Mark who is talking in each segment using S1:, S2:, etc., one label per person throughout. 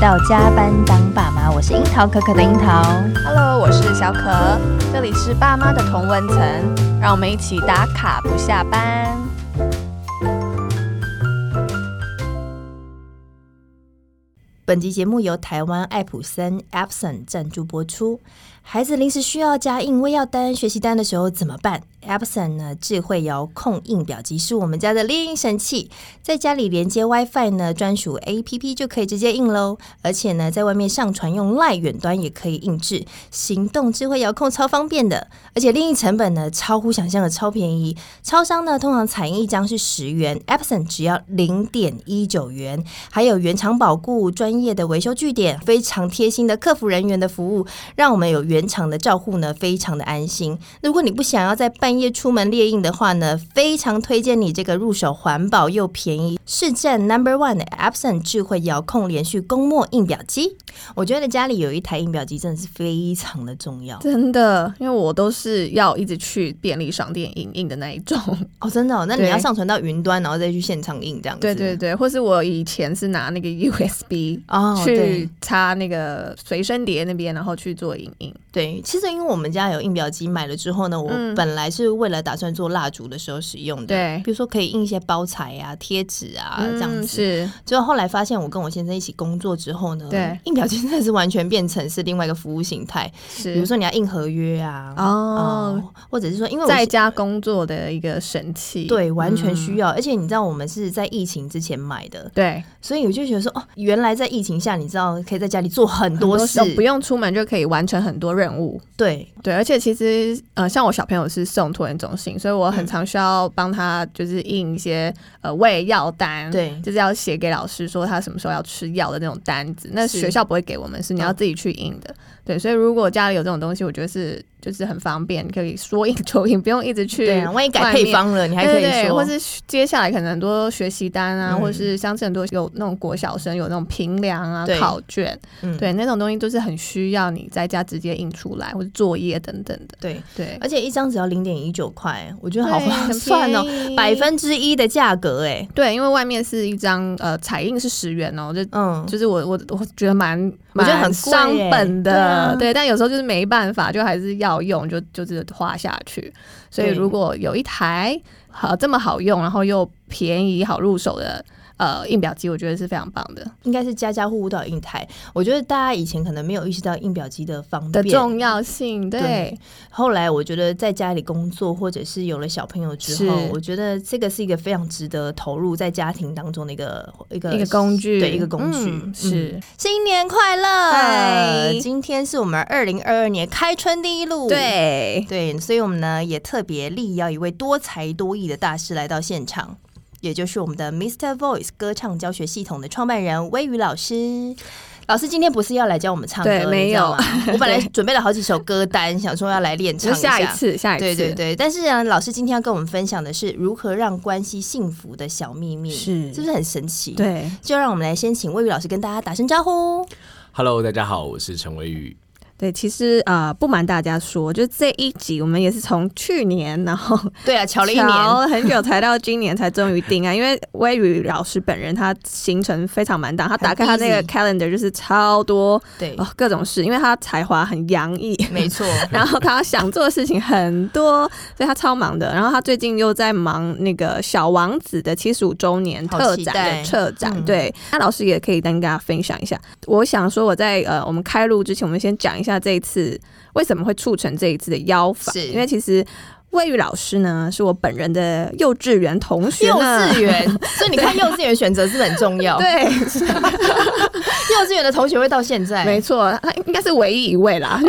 S1: 到加班当爸妈，我是樱桃可可的樱桃。
S2: Hello，我是小可，这里是爸妈的同温层，让我们一起打卡不下班。
S1: 本集节目由台湾爱普森 Epson 赞助播出。孩子临时需要加印喂药单、学习单的时候怎么办？Epson 呢，智慧遥控印表机是我们家的列印神器，在家里连接 WiFi 呢，专属 APP 就可以直接印喽。而且呢，在外面上传用 LINE 远端也可以印制，行动智慧遥控超方便的。而且另印成本呢，超乎想象的超便宜。超商呢，通常采印一张是十元，Epson 只要零点一九元。还有原厂保固、专业的维修据点、非常贴心的客服人员的服务，让我们有原厂的照护呢，非常的安心。如果你不想要在半夜出门猎印的话呢，非常推荐你这个入手环保又便宜、市占 Number One 的 Epson 智慧遥控连续供墨印表机。我觉得家里有一台印表机真的是非常的重要，
S2: 真的，因为我都是要一直去便利商店影印的那一种
S1: 哦，真的哦。那你要上传到云端，然后再去现场印这样子。
S2: 对对对，或是我以前是拿那个 USB 哦，去插那个随身碟那边，然后去做影印。
S1: 对，其实因为我们家有印表机，买了之后呢，我本来是为了打算做蜡烛的时候使用的，对，比如说可以印一些包材啊、贴纸啊这样子。是，结果后来发现我跟我先生一起工作之后呢，对，印表机真的是完全变成是另外一个服务形态。是，比如说你要印合约啊，哦，或者是说因为我
S2: 在家工作的一个神器，
S1: 对，完全需要。而且你知道我们是在疫情之前买的，对，所以我就觉得说哦，原来在疫情下，你知道可以在家里做很多事，
S2: 不用出门就可以完成很多任务。对对，而且其实呃，像我小朋友是送托人中心，所以我很常需要帮他就是印一些呃喂药单，对，就是要写给老师说他什么时候要吃药的那种单子。那学校不会给我们，是你要自己去印的。对，所以如果家里有这种东西，我觉得是。就是很方便，可以说印就印，不用一直去。对啊，
S1: 万一改配方了，你还可以说。对，对，
S2: 或是接下来可能很多学习单啊，嗯、或者是像是很多有那种国小生有那种评量啊、考卷，嗯、对，那种东西都是很需要你在家直接印出来，或者作业等等的。对对，对而且一张只要零点一九块，我觉得好划算哦，百分之一的价格哎。对，因为外面是一张呃彩印是十元哦，就嗯，就是我我我觉得蛮我觉得很伤本的，对，但有时候就是没办法，就还是要。要用就就是花下去，所以如果有一台好这么好用，然后又便宜好入手的。呃，印表机我觉得是非常棒的，
S1: 应该是家家户户都有印台。我觉得大家以前可能没有意识到印表机的方便
S2: 的重要性。对，对，
S1: 后来我觉得在家里工作或者是有了小朋友之后，我觉得这个是一个非常值得投入在家庭当中的一个一个
S2: 一个工具，
S1: 对，一个工具。嗯、是、嗯、
S2: 新年快乐！
S1: 对，今天是我们二零二二年开春第一路。
S2: 对
S1: 对，所以我们呢也特别力邀一位多才多艺的大师来到现场。也就是我们的 Mr. Voice 歌唱教学系统的创办人威宇老师，老师今天不是要来教我们唱歌，对，没有。我本来准备了好几首歌单，想说要来练唱一下，
S2: 下一次，下一次，
S1: 对对对。但是呢，老师今天要跟我们分享的是如何让关系幸福的小秘密，是是不是很神奇？对，就让我们来先请威宇老师跟大家打声招呼。
S3: Hello，大家好，我是陈威宇。
S2: 对，其实啊、呃，不瞒大家说，就这一集我们也是从去年，然后
S1: 对啊，乔了一年
S2: 很久，才到今年才终于定案。因为威宇老师本人他行程非常满档，他打开他那个 calendar 就是超多，对、哦、各种事，因为他才华很洋溢，
S1: 没错。
S2: 然后他想做的事情很多，所以他超忙的。然后他最近又在忙那个《小王子》的七十五周年特展的策展，嗯、对，那老师也可以跟大家分享一下。我想说我在呃我们开录之前，我们先讲一下。那这一次为什么会促成这一次的邀访？是因为其实。魏宇老师呢，是我本人的幼稚园同学。
S1: 幼稚园，所以你看幼稚园选择是很重要。对 幼稚园的同学会到现在，
S2: 没错，他应该是唯一一位啦，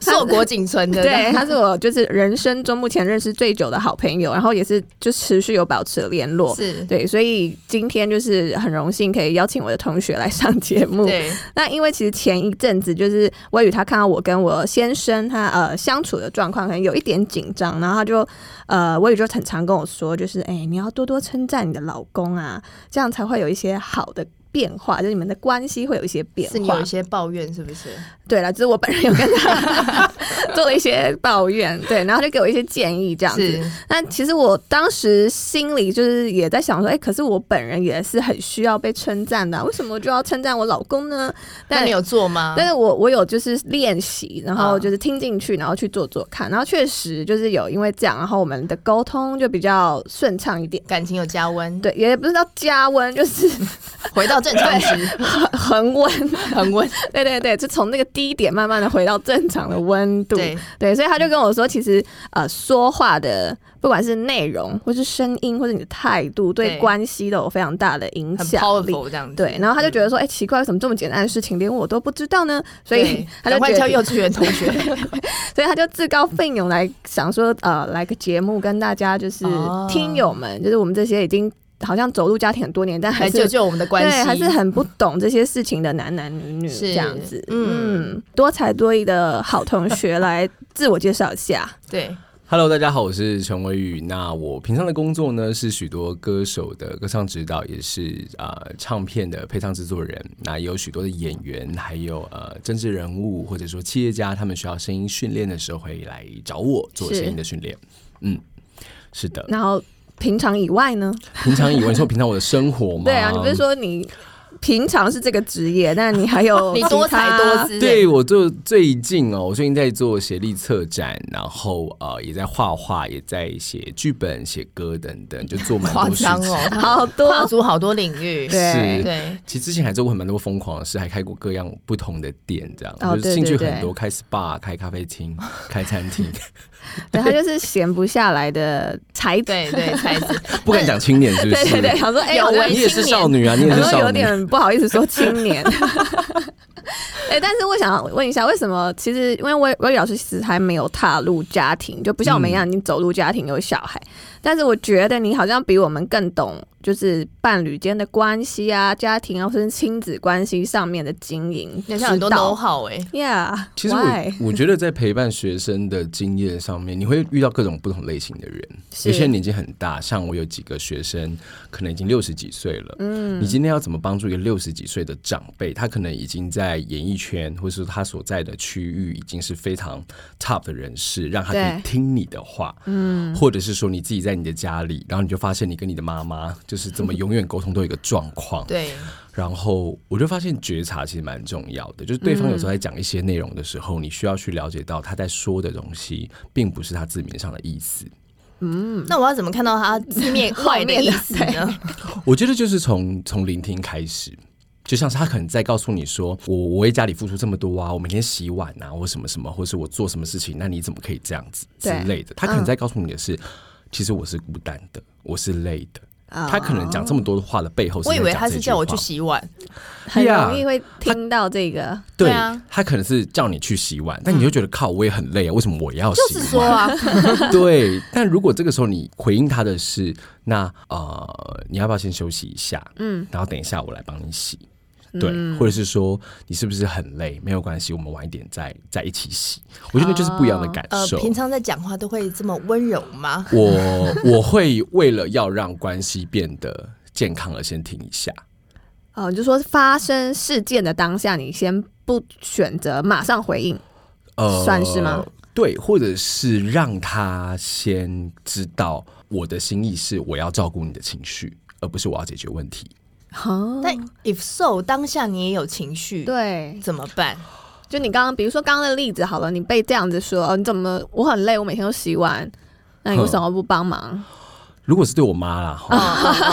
S1: 硕果仅存的。
S2: 对，他是我就是人生中目前认识最久的好朋友，然后也是就持续有保持联络。是对，所以今天就是很荣幸可以邀请我的同学来上节目。对，那因为其实前一阵子就是我与他看到我跟我先生他呃相处的状况，可能有一点紧张。然后他就，呃，我也就很常跟我说，就是，哎，你要多多称赞你的老公啊，这样才会有一些好的变化，就你们的关系会有一些变化。
S1: 是你有一些抱怨是不是？
S2: 对了，就是我本人有跟他，做了一些抱怨，对，然后就给我一些建议这样子。那其实我当时心里就是也在想说，哎、欸，可是我本人也是很需要被称赞的，为什么就要称赞我老公呢？
S1: 但你有做吗？
S2: 但是我我有就是练习，然后就是听进去，然后去做做看，然后确实就是有因为这样，然后我们的沟通就比较顺畅一点，
S1: 感情有加温。
S2: 对，也不是叫加温，就是
S1: 回到正常值，
S2: 恒温，恒温。对对对，就从那个低点慢慢的回到正常的温度。对对，所以他就跟我说，其实呃，说话的不管是内容，或是声音，或者你的态度，对关系都有非常大的影响力。这样子。对，然后他就觉得说，哎、欸，奇怪，为什么这么简单的事情连我都不知道呢？所以 他就会叫幼稚园同学，所以他就自告奋勇来想说，呃，来个节目跟大家就是听友们，哦、就是我们这些已经。好像走入家庭很多年，但还是
S1: 救救我们的关系，
S2: 对，还是很不懂这些事情的男男女女这样子。嗯，多才多艺的好同学来自我介绍一下。
S1: 对
S3: ，Hello，大家好，我是陈维宇。那我平常的工作呢是许多歌手的歌唱指导，也是啊、呃、唱片的配唱制作人。那也有许多的演员，还有呃政治人物或者说企业家，他们需要声音训练的时候会来找我做声音的训练。嗯，是的。
S2: 然后。平常以外呢？
S3: 平常以外，你说平常我的生活吗？
S2: 对啊，你不是说你平常是这个职业，但你还有
S1: 你多才多姿。
S3: 对，我就最近哦，我最近在做协力策展，然后呃也在画画，也在写剧本、写歌等等，就做蛮多事情
S1: 哦，好多跨足好多领域。
S3: 对对，其实之前还做过蛮多疯狂的事，还开过各样不同的店，这样、哦、就是兴趣很多，开 SPA、开咖啡厅、开餐厅。
S2: 对，他就是闲不下来的才子，
S1: 对对 才子，
S3: 不敢讲青年，是不是？
S2: 对对对，想说哎，
S1: 有
S3: 你也是少女啊，你也是少女，
S2: 有点不好意思说青年。哎，但是我想问一下，为什么？其实因为我我老师其实还没有踏入家庭，就不像我们一样已经走入家庭有小孩。嗯但是我觉得你好像比我们更懂，就是伴侣间的关系啊、家庭啊，或是亲子关系上面的经营，
S1: 好像很多 know-how 哎
S2: ，Yeah，
S3: 其实我我觉得在陪伴学生的经验上面，你会遇到各种不同类型的人。有些人年纪很大，像我有几个学生，可能已经六十几岁了。嗯，你今天要怎么帮助一个六十几岁的长辈？他可能已经在演艺圈，或者说他所在的区域已经是非常 top 的人士，让他可以听你的话。嗯，或者是说你自己在。在你的家里，然后你就发现你跟你的妈妈就是怎么永远沟通都有一个状况。
S1: 对，
S3: 然后我就发现觉察其实蛮重要的，就是对方有时候在讲一些内容的时候，嗯，你需要去了解到他在说的东西，并不是他字面上的意思。
S1: 嗯，那我要怎么看到他字面坏的意思呢？
S3: 我觉得就是从从聆听开始。就像是他可能在告诉你说，我我为家里付出这么多啊，我每天洗碗啊，或什么什么，或是我做什么事情，那你怎么可以这样子之类的？他可能在告诉你的是。其实我是孤单的，我是累的。Oh. 他可能讲这么多的话的背后是，我以为
S1: 他是叫我去洗碗，
S2: 很容易会听到这个。Yeah,
S3: 对啊，他可能是叫你去洗碗，但你就觉得靠，我也很累啊，为什么我要洗碗？
S1: 就是说啊，
S3: 对。但如果这个时候你回应他的是，那呃，你要不要先休息一下？嗯，然后等一下我来帮你洗。对，或者是说你是不是很累？没有关系，我们晚一点再再一起洗。我觉得就是不一样的感受。
S1: 呃，平常在讲话都会这么温柔吗？
S3: 我 我会为了要让关系变得健康而先停一下。
S2: 哦、呃，就说发生事件的当下，你先不选择马上回应，呃，算是吗？
S3: 对，或者是让他先知道我的心意是我要照顾你的情绪，而不是我要解决问题。
S1: 但 if so，当下你也有情绪，
S2: 对，
S1: 怎么办？
S2: 就你刚刚，比如说刚刚的例子好了，你被这样子说，你怎么我很累，我每天都洗碗，那你为什么不帮忙？
S3: 如果是对我妈啦，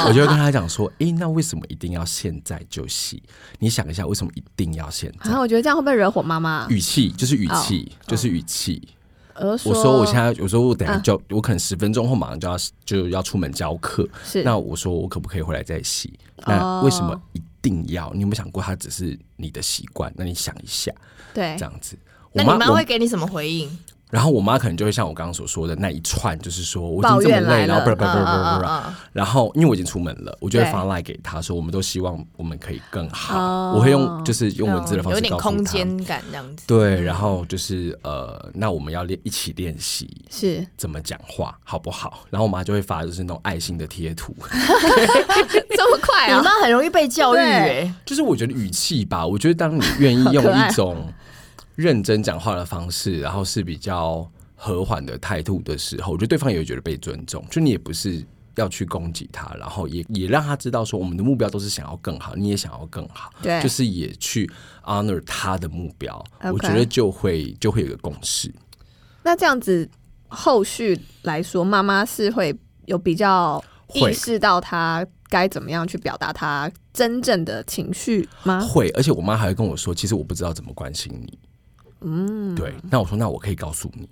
S3: 我就会跟她讲说，哎、欸，那为什么一定要现在就洗？你想一下，为什么一定要现在？
S2: 然后我觉得这样会不会惹火妈妈？
S3: 语气就是语气，就是语气。我说我现在有时候我等下就、啊、我可能十分钟后马上就要就要出门教课，是那我说我可不可以回来再洗？那为什么一定要？你有没有想过，它只是你的习惯？那你想一下，
S2: 对，
S3: 这样子，
S1: 那你妈会给你什么回应？
S3: 然后我妈可能就会像我刚刚所说的那一串，就是说我已经这么累，然后不不不不然后因为我已经出门了，我就会发赖给她说，我们都希望我们可以更好。我会用就是用文字的方式告诉她，有点空间
S1: 感这样子。
S3: 对，然后就是呃，那我们要练一起练习是怎么讲话好不好？然后我妈就会发就是那种爱心的贴图，
S2: 这么快啊！
S1: 你妈很容易被教育哎，
S3: 就是我觉得语气吧，我觉得当你愿意用一种。认真讲话的方式，然后是比较和缓的态度的时候，我觉得对方也会觉得被尊重。就你也不是要去攻击他，然后也也让他知道说，我们的目标都是想要更好，你也想要更好，
S2: 对，
S3: 就是也去 honor 他的目标。我觉得就会就会有一个共识。
S2: 那这样子后续来说，妈妈是会有比较意识到他该怎么样去表达他真正的情绪吗？
S3: 会，而且我妈还会跟我说，其实我不知道怎么关心你。嗯，对，那我说，那我可以告诉你，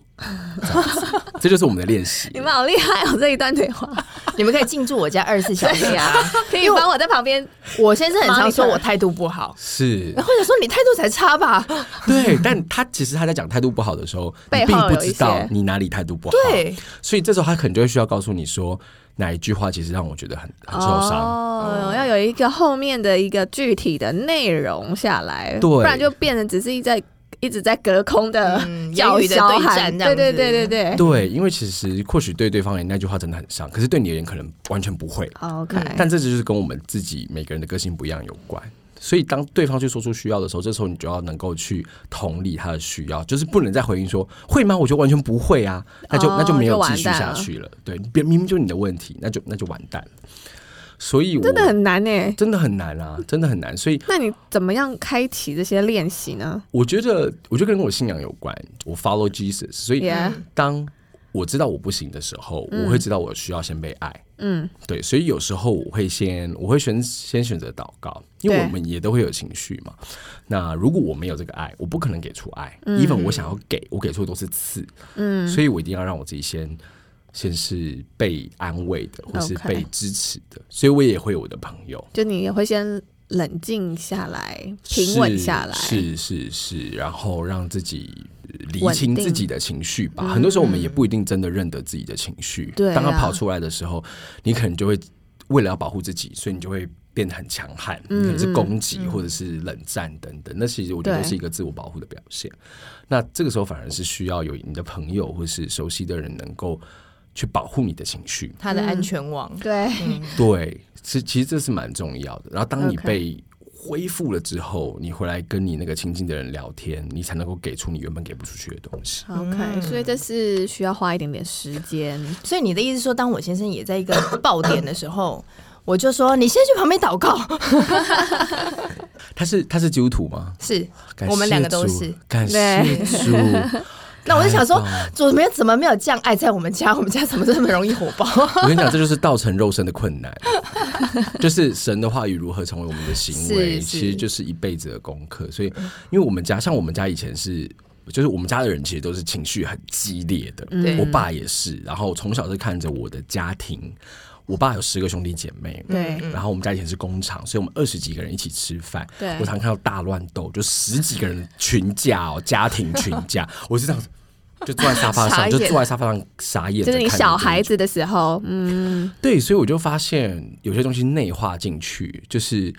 S3: 这，这就是我们的练习。
S2: 你们好厉害哦！这一段对话，
S1: 你们可以进驻我家二十四小时啊，
S2: 可以帮我在旁边。
S1: 我先生很常说我态度不好，
S3: 是，
S1: 或者说你态度才差吧？
S3: 对，但他其实他在讲态度不好的时候，你并不知道你哪里态度不好。对，所以这时候他可能就会需要告诉你说，哪一句话其实让我觉得很很受伤。
S2: 哦，要有一个后面的一个具体的内容下来，对，不然就变成只是一在。一直在隔空的 教育的对战，对对对对对
S3: 对，因为其实或许对对方而言那句话真的很伤，可是对你而言可能完全不会。
S2: OK，
S3: 但这就是跟我们自己每个人的个性不一样有关。所以当对方去说出需要的时候，这时候你就要能够去同理他的需要，就是不能再回应说会吗？我觉得完全不会啊，那就那就没有继续下去了。对，别明明就是你的问题，那就那就完蛋了。所以我
S2: 真的很难呢、欸，
S3: 真的很难啊，真的很难。所以，
S2: 那你怎么样开启这些练习呢？
S3: 我觉得，我觉得跟我信仰有关。我 follow Jesus，所以当我知道我不行的时候，我会知道我需要先被爱。嗯，对。所以有时候我会先，我会选先选择祷告，因为我们也都会有情绪嘛。那如果我没有这个爱，我不可能给出爱。even 我想要给，我给出的都是刺。嗯，所以我一定要让我自己先。先是被安慰的，或是被支持的.所以我也会有我的朋友。
S2: 就你也会先冷静下来，平稳下来，
S3: 是是是，然后让自己理清自己的情绪吧。很多时候我们也不一定真的认得自己的情绪。对、嗯，当他跑出来的时候，你可能就会为了要保护自己，所以你就会变得很强悍，嗯、可能是攻击或者是冷战等等。那其实我觉得是一个自我保护的表现。那这个时候反而是需要有你的朋友或是熟悉的人能够。去保护你的情绪，
S1: 他的安全网，
S2: 嗯、对、
S3: 嗯、对，是其实这是蛮重要的。然后当你被恢复了之后，你回来跟你那个亲近的人聊天，你才能够给出你原本给不出去的东西。
S2: OK，、嗯、所以这是需要花一点点时间。
S1: 所以你的意思说，当我先生也在一个爆点的时候，我就说你先去旁边祷告。
S3: 他是他是基督徒吗？
S1: 是，我们两个都是。
S3: 感谢主。
S1: 那我就想说，主没有怎么没有降爱在我们家？我们家怎么这么容易火爆？
S3: 我跟你讲，这就是道成肉身的困难，就是神的话语如何成为我们的行为，其实就是一辈子的功课。所以，因为我们家像我们家以前是，就是我们家的人其实都是情绪很激烈的，我爸也是。然后从小是看着我的家庭。我爸有十个兄弟姐妹，
S2: 对，
S3: 然后我们家以前是工厂，所以我们二十几个人一起吃饭，
S2: 对，
S3: 我常看到大乱斗，就十几个人群架哦，家庭群架，我是这样子，就坐在沙发上，就坐在沙发上傻眼，
S2: 就是你小孩子的时候，嗯，
S3: 对，所以我就发现有些东西内化进去，就是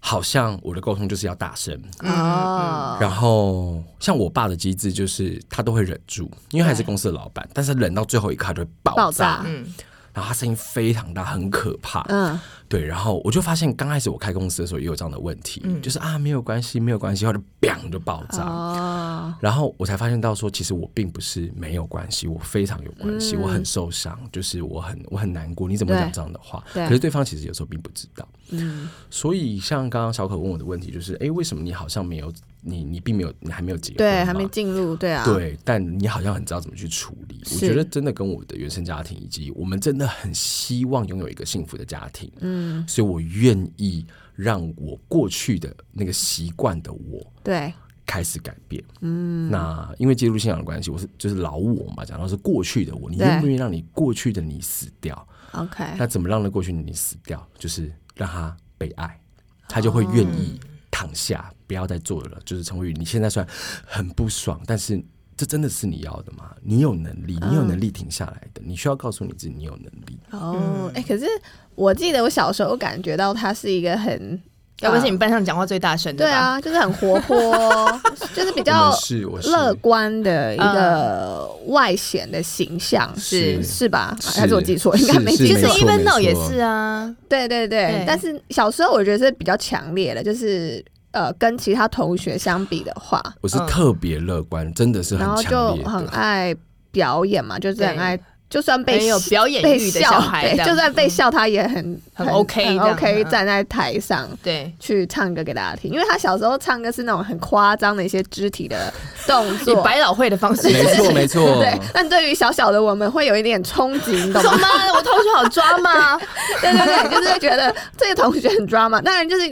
S3: 好像我的沟通就是要大声。
S2: 哦，
S3: 然后像我爸的机制就是他都会忍住，因为他是公司的老板，但是忍到最后一刻他就会爆炸，嗯。然后他声音非常大，很可怕。嗯，对。然后我就发现，刚开始我开公司的时候也有这样的问题，嗯、就是啊，没有关系，没有关系，或者砰就爆炸。哦。然后我才发现到说，其实我并不是没有关系，我非常有关系，嗯、我很受伤，就是我很我很难过。你怎么会讲这样的话？对。可是对方其实有时候并不知道。嗯。所以像刚刚小可问我的问题，就是哎，为什么你好像没有？你你并没有，你还没有结婚，
S2: 对，还没进入，对啊，
S3: 对，但你好像很知道怎么去处理。我觉得真的跟我的原生家庭，以及我们真的很希望拥有一个幸福的家庭，嗯，所以我愿意让我过去的那个习惯的我，
S2: 对，
S3: 开始改变，嗯，那因为介入信仰的关系，我是就是老我嘛，讲到是过去的我，你愿不愿意让你过去的你死掉
S2: ？OK，
S3: 那怎么让那过去的你死掉？就是让他被爱，他就会愿意。躺下，不要再做了。就是陈慧宇，你现在虽然很不爽，但是这真的是你要的吗？你有能力，你有能力停下来的。嗯、你需要告诉你自己，你有能力。
S2: 哦，哎、欸，可是我记得我小时候感觉到他是一个很。
S1: 要不是你们班上讲话最大声的，
S2: 对啊，就是很活泼，就是比较乐观的一个外显的形象，是是吧？还是我记错？应该没记错。
S1: 其实 Even Now 也是啊，
S2: 对对对。但是小时候我觉得是比较强烈的，就是呃跟其他同学相比的话，
S3: 我是特别乐观，嗯、真的是很强，
S2: 然后就很爱表演嘛，就是很爱。就算被
S1: 有表演欲的小孩，
S2: 就算被笑，他也很
S1: 很 OK，
S2: 很 OK，站在台上
S1: 对
S2: 去唱歌给大家听。因为他小时候唱歌是那种很夸张的一些肢体的动作，
S1: 以百老汇的方式，
S3: 没错 没错。
S2: 对，但对于小小的我们会有一点冲击，你懂吗？
S1: 我同学好抓吗？
S2: 对对对，就是觉得这个同学很抓嘛。当然就是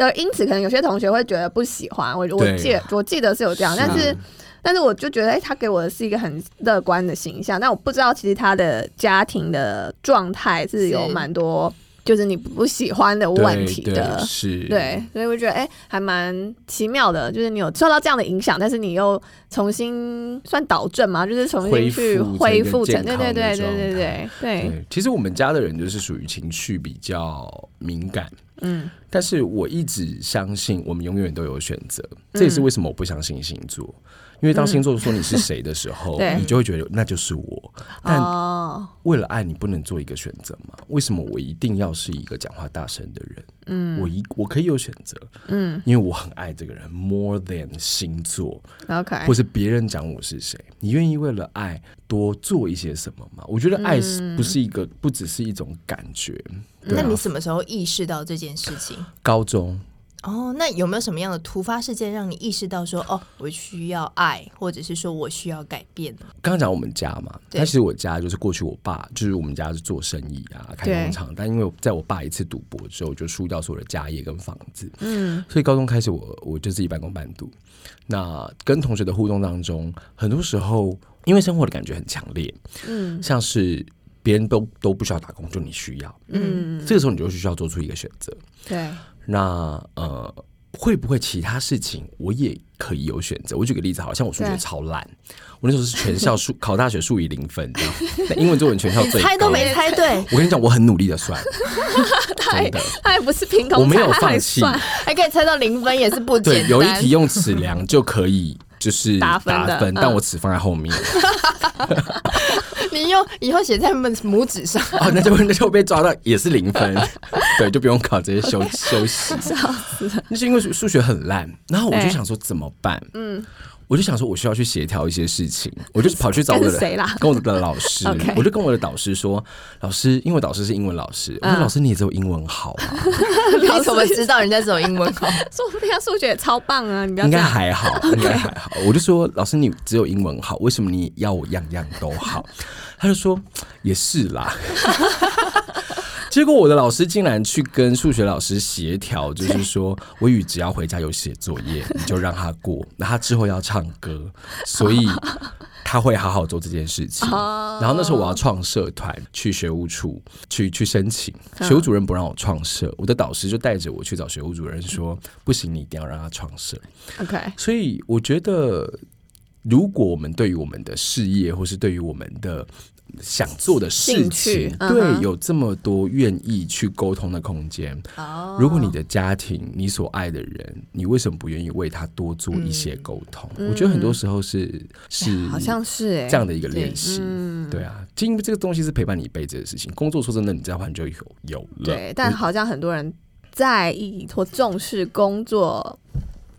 S2: 呃，因此可能有些同学会觉得不喜欢。我我记我记得是有这样，但是。但是我就觉得，哎、欸，他给我的是一个很乐观的形象。但我不知道，其实他的家庭的状态是有蛮多，就是你不喜欢的问题的。
S3: 对，是，
S2: 对，所以我觉得，哎、欸，还蛮奇妙的。就是你有受到这样的影响，但是你又重新算导正嘛，就是重新去恢复成，对对对对对对对。对，
S3: 其实我们家的人就是属于情绪比较敏感，嗯，但是我一直相信，我们永远都有选择。这也是为什么我不相信星座。因为当星座说你是谁的时候，嗯、你就会觉得那就是我。但为了爱你，不能做一个选择吗？为什么我一定要是一个讲话大声的人？嗯，我一我可以有选择，嗯，因为我很爱这个人，more than 星座
S2: ，OK，
S3: 或是别人讲我是谁，你愿意为了爱多做一些什么吗？我觉得爱是不是一个，不只是一种感觉。
S1: 那你什么时候意识到这件事情？
S3: 高中。
S1: 哦，那有没有什么样的突发事件让你意识到说，哦，我需要爱，或者是说我需要改变呢？
S3: 刚刚讲我们家嘛，但其实我家就是过去我爸就是我们家是做生意啊，开工厂，但因为在我爸一次赌博之后，就输掉所有的家业跟房子，嗯，所以高中开始我我就自己半工半读。那跟同学的互动当中，很多时候因为生活的感觉很强烈，嗯，像是别人都都不需要打工，就你需要，嗯，这个时候你就需要做出一个选择，
S2: 对。
S3: 那呃，会不会其他事情我也可以有选择？我举个例子，好像我数学超烂，我那时候是全校数 考大学数以零分，这样，英文作文全校最高，
S1: 猜都没猜对。
S3: 我跟你讲，我很努力的算，
S2: 他也不是凭空，
S3: 我没有放弃，
S1: 还可以猜到零分，也是不简单。
S3: 对，有一题用尺量就可以，就是打分，但我尺放在后面。
S1: 你用以后写在拇指上
S3: 哦，那就那就被抓到也是零分，对，就不用考这些休休息。笑死了，那是因为数学很烂，然后我就想说怎么办？嗯，我就想说我需要去协调一些事情，我就跑去找我的 谁啦？跟我的老师，我就跟我的导师说，老师，因为导师是英文老师，我说老师你也只有英文好啊？
S1: 你怎么知道人家只有英文好？
S2: 说不定他数学也超棒啊！你
S3: 应该还好，应该还好。我就说老师你只有英文好，为什么你要我样样都好？他就说也是啦，结果我的老师竟然去跟数学老师协调，就是说微雨只要回家有写作业，你就让他过。那他之后要唱歌，所以他会好好做这件事情。然后那时候我要创社团，去学务处去去申请，学务主任不让我创社，我的导师就带着我去找学务主任说，不行，你一定要让他创社。
S2: OK，
S3: 所以我觉得。如果我们对于我们的事业，或是对于我们的想做的事情，对、嗯、有这么多愿意去沟通的空间，哦，如果你的家庭，你所爱的人，你为什么不愿意为他多做一些沟通？嗯、我觉得很多时候是是
S2: 好像是
S3: 这样的一个练习，对啊，因为这个东西是陪伴你一辈子的事情。工作说真的，你再换就有有了，
S2: 对，但好像很多人在意或重视工作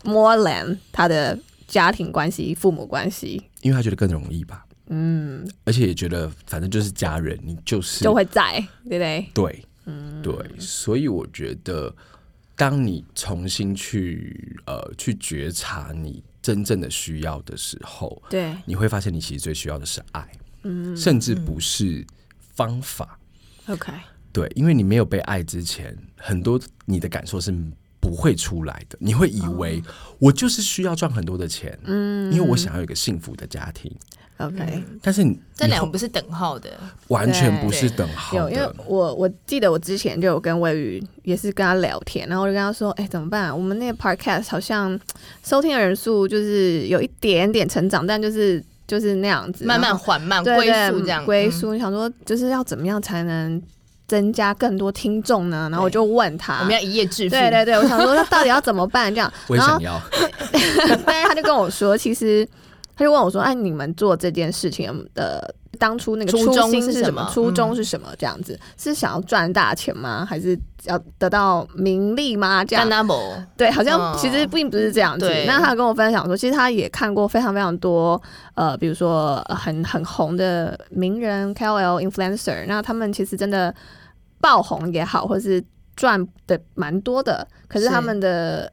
S2: ，more than 他的。家庭关系、父母关系，
S3: 因为他觉得更容易吧，嗯，而且也觉得反正就是家人，你就是
S2: 就会在，对不对？
S3: 对，嗯，对，所以我觉得，当你重新去呃去觉察你真正的需要的时候，
S2: 对，
S3: 你会发现你其实最需要的是爱，嗯，甚至不是方法
S2: ，OK，
S3: 对，因为你没有被爱之前，很多你的感受是。不会出来的，你会以为我就是需要赚很多的钱，嗯，因为我想要一个幸福的家庭
S2: ，OK。
S3: 但是你
S1: 这两个不是等号的，
S3: 完全不是等号的。
S2: 有，因为我我记得我之前就有跟魏宇也是跟他聊天，然后我就跟他说，哎，怎么办啊？我们那个 Podcast 好像收听的人数就是有一点点成长，但就是就是那样子，
S1: 慢慢缓慢归宿这样
S2: 归宿。你想说就是要怎么样才能？增加更多听众呢，然后我就问他，
S1: 我们要一夜致富。
S2: 对对对，我想说他到底要怎么办？这样，
S3: 我也想要。
S2: 但是他就跟我说，其实他就问我说：“哎，你们做这件事情的当初那个初心是什么？初衷是什么？这样子、嗯、是想要赚大钱吗？还是要得到名利吗？这样对，好像其实并不是这样子。那、哦、他跟我分享说，其实他也看过非常非常多呃，比如说很很红的名人 KOL influencer，那他们其实真的爆红也好，或是赚的蛮多的，可是他们的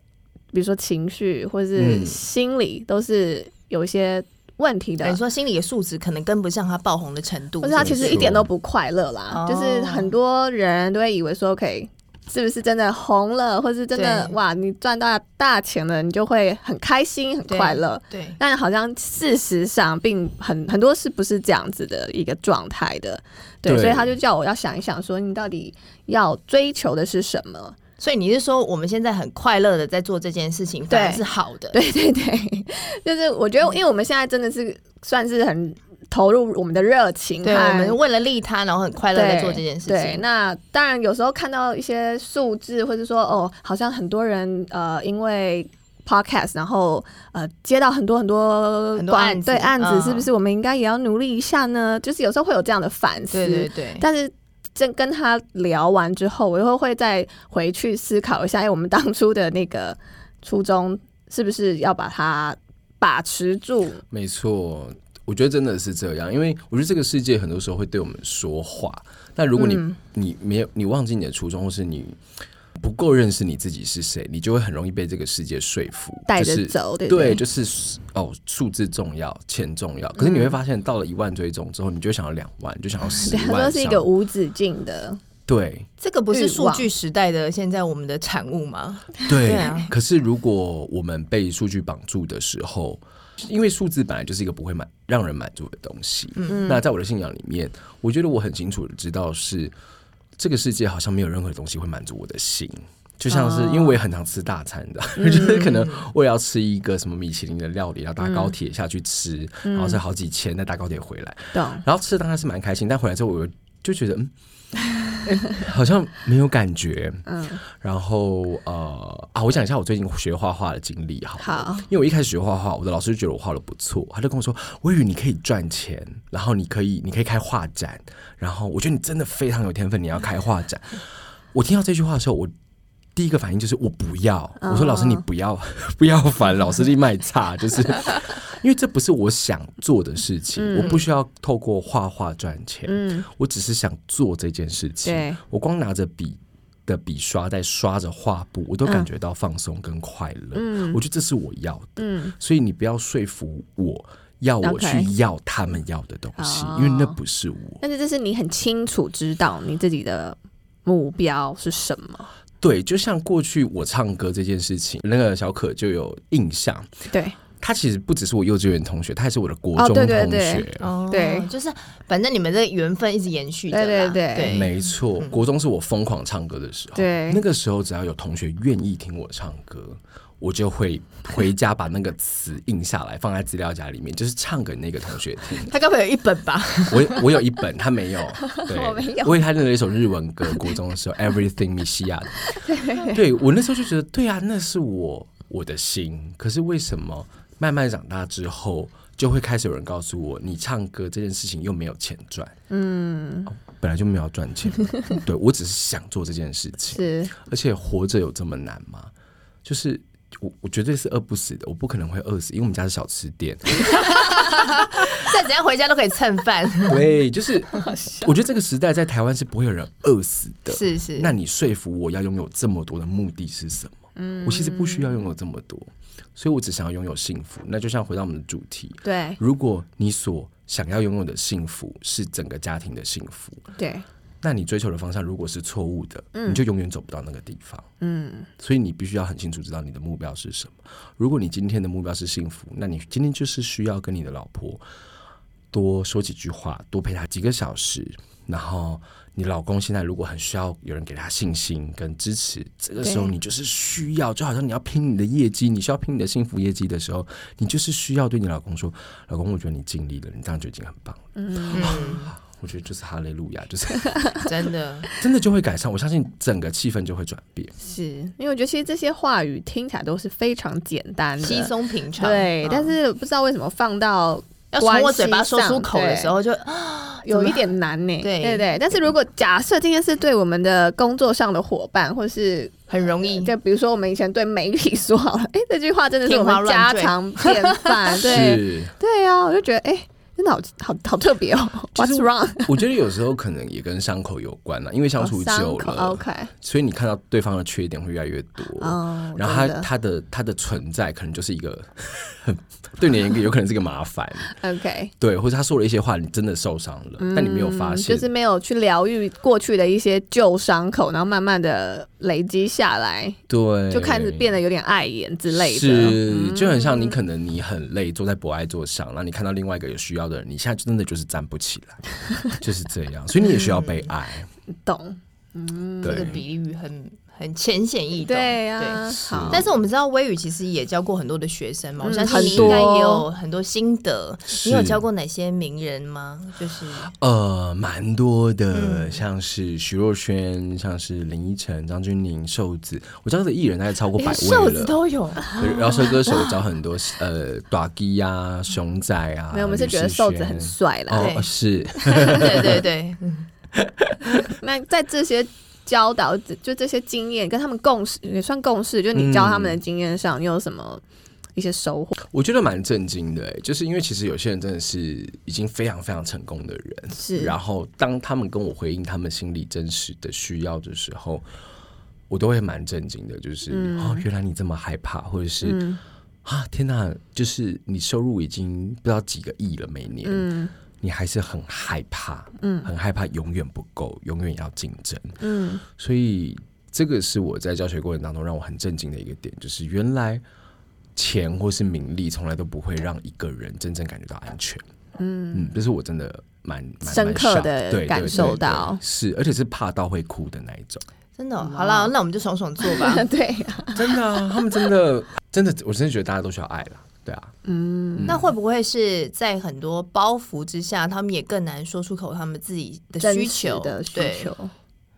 S2: 比如说情绪或是心理都是有一些。问题的，你
S1: 说心理的素质可能跟不上他爆红的程度，
S2: 或是他其实一点都不快乐啦。就是很多人都会以为说，OK，是不是真的红了，或是真的哇，你赚到大钱了，你就会很开心、很快乐。对，但好像事实上并很很多是不是这样子的一个状态的。对，所以他就叫我要想一想，说你到底要追求的是什么。
S1: 所以你是说，我们现在很快乐的在做这件事情，反而是好的？
S2: 对 对对，就是我觉得，因为我们现在真的是算是很投入我们的热情，
S1: 对，我们为了利他，然后很快乐在做这件事情。
S2: 对，那当然有时候看到一些数字，或者说哦，好像很多人呃，因为 podcast，然后呃，接到很多很多
S1: 很多案子，
S2: 对案子，是不是我们应该也要努力一下呢？就是有时候会有这样的反思，
S1: 对对对，
S2: 但是。跟跟他聊完之后，我以后会再回去思考一下，哎，我们当初的那个初衷是不是要把它把持住？
S3: 没错，我觉得真的是这样，因为我觉得这个世界很多时候会对我们说话，但如果你、嗯、你没有你忘记你的初衷，或是你。不够认识你自己是谁，你就会很容易被这个世界说服，
S2: 带着走，
S3: 就是、对，就是哦，数字重要，钱重要。可是你会发现，到了一万追踪之后，你就想要两万，就想要十万，它
S2: 都是一个无止境的。
S3: 对，
S1: 这个不是数据时代的现在我们的产物吗？
S3: 对，对啊。可是如果我们被数据绑住的时候，因为数字本来就是一个不会满让人满足的东西。嗯，那在我的信仰里面，我觉得我很清楚的知道是。这个世界好像没有任何东西会满足我的心，就像是因为我也很常吃大餐的，我觉得可能我也要吃一个什么米其林的料理，然后搭高铁下去吃，嗯、然后是好几千再搭高铁回来，嗯、然后吃的当然是蛮开心，但回来之后我就觉得嗯。好像没有感觉，嗯，然后呃啊，我讲一下我最近学画画的经历，好，好，因为我一开始学画画，我的老师就觉得我画的不错，他就跟我说，我以为你可以赚钱，然后你可以，你可以开画展，然后我觉得你真的非常有天分，你要开画展。我听到这句话的时候，我第一个反应就是我不要，我说老师你不要，不要烦，老师立卖差，就是。因为这不是我想做的事情，嗯、我不需要透过画画赚钱，嗯、我只是想做这件事情。对我光拿着笔的笔刷在刷着画布，我都感觉到放松跟快乐。嗯、我觉得这是我要的。嗯、所以你不要说服我要我去要他们要的东西，Okay. 因为那不是我。
S2: 但是这是你很清楚知道你自己的目标是什么。
S3: 对，就像过去我唱歌这件事情，那个小可就有印象。
S2: 对。
S3: 他其实不只是我幼稚园同学，他还是我的国中同学。哦、对对对，
S1: 哦、对，就是反正你们的缘分一直延续的。对对对，对
S3: 没错。国中是我疯狂唱歌的时候。对，那个时候只要有同学愿意听我唱歌，我就会 回家把那个词印下来，放在资料夹里面，就是唱给那个同学听。
S1: 他该不会有一本吧？
S3: 我我有一本，他没有。对，
S2: 我没有。
S3: 我为他练了一首日文歌，国中的时候，Everything 米西亚对我那时候就觉得，对啊，那是我我的心。可是为什么？慢慢长大之后，就会开始有人告诉我，你唱歌这件事情又没有钱赚。嗯、哦，本来就没有赚钱。对，我只是想做这件事情。是，而且活着有这么难吗？就是我，我绝对是饿不死的，我不可能会饿死，因为我们家是小吃店。
S1: 再怎样回家都可以蹭饭。
S3: 对，就是我觉得这个时代在台湾是不会有人饿死的。是是，那你说服我要拥有这么多的目的是什么？嗯，我其实不需要拥有这么多。所以我只想要拥有幸福，那就像回到我们的主题，对，如果你所想要拥有的幸福是整个家庭的幸福，对，那你追求的方向如果是错误的，嗯，你就永远走不到那个地方，嗯，所以你必须要很清楚知道你的目标是什么。如果你今天的目标是幸福，那你今天就是需要跟你的老婆多说几句话，多陪她几个小时，然后。你老公现在如果很需要有人给他信心跟支持，这个时候你就是需要，就好像你要拼你的业绩，你需要拼你的幸福业绩的时候，你就是需要对你老公说：“老公，我觉得你尽力了，你这样就已经很棒了。”嗯，我觉得就是哈雷路亚，就是
S1: 真的，
S3: 真的就会改善。我相信整个气氛就会转变。
S2: 是因为我觉得其实这些话语听起来都是非常简单的、
S1: 稀松平常，
S2: 对。但是不知道为什么放到
S1: 要从我嘴巴说出口的时候就，就
S2: 有一点难呢。
S1: 对
S2: 对对，但是如果假设今天是对我们的工作上的伙伴，或是
S1: 很容易，
S2: 就比如说我们以前对媒体说好了，哎，这句话真的是我们家常便饭。对对啊，我就觉得哎。真的好好好特别哦！What's wrong？
S3: 我觉得有时候可能也跟伤口有关了，因为相处久了、
S2: oh,，OK，
S3: 所以你看到对方的缺点会越来越多。哦、oh,，然后他他的他的存在可能就是一个对你有可能是个麻烦。
S2: OK，
S3: 对，或者他说了一些话，你真的受伤了、嗯，但你没有发现，
S2: 就是没有去疗愈过去的一些旧伤口，然后慢慢的累积下来，
S3: 对，
S2: 就开始变得有点碍眼之类的。
S3: 是，就很像你可能你很累，坐在博爱座上，然后你看到另外一个有需要。你现在真的就是站不起来，就是这样，所以你也需要被爱。
S2: 懂，
S1: 嗯，这个比喻很。很浅显易懂，
S2: 对、啊。
S1: 好，但是我们知道微雨其实也教过很多的学生嘛，嗯、我相信你应该也有很多心得。你有教过哪些名人吗？就是
S3: 呃，蛮多的，嗯、像是徐若瑄，像是林依晨、张钧甯、瘦子，我教的艺人大概超过百位了。
S1: 瘦子都有，
S3: 饶舌歌手我教很多，呃，短基呀、熊仔啊。
S2: 没有，我们是觉得瘦子很帅了。
S3: 哦，是，
S1: 对 对对。
S2: 那在这些。教导就这些经验，跟他们共识也算共识。就你教他们的经验上，你有什么一些收获？
S3: 我觉得蛮震惊的，欸，就是因为其实有些人真的是已经非常非常成功的人，
S2: 是。
S3: 然后当他们跟我回应他们心里真实的需要的时候，我都会蛮震惊的，就是、嗯、哦，原来你这么害怕，或者是、嗯、啊，天哪，就是你收入已经不知道几个亿了，每年。嗯你还是很害怕，嗯，很害怕永远不够，永远要竞争，嗯，所以这个是我在教学过程当中让我很震惊的一个点，就是原来钱或是名利从来都不会让一个人真正感觉到安全，嗯。嗯，这是我真的蛮
S2: 深刻的感受到，
S3: 是而且是怕到会哭的那一种，
S1: 真的、哦。好了，那我们就爽爽做吧，
S2: 对、啊，
S3: 真的啊，他们真的真的，我真的觉得大家都需要爱了。对啊，
S1: 嗯，那会不会是在很多包袱之下，他们也更难说出口他们自己的需求
S2: 的需求？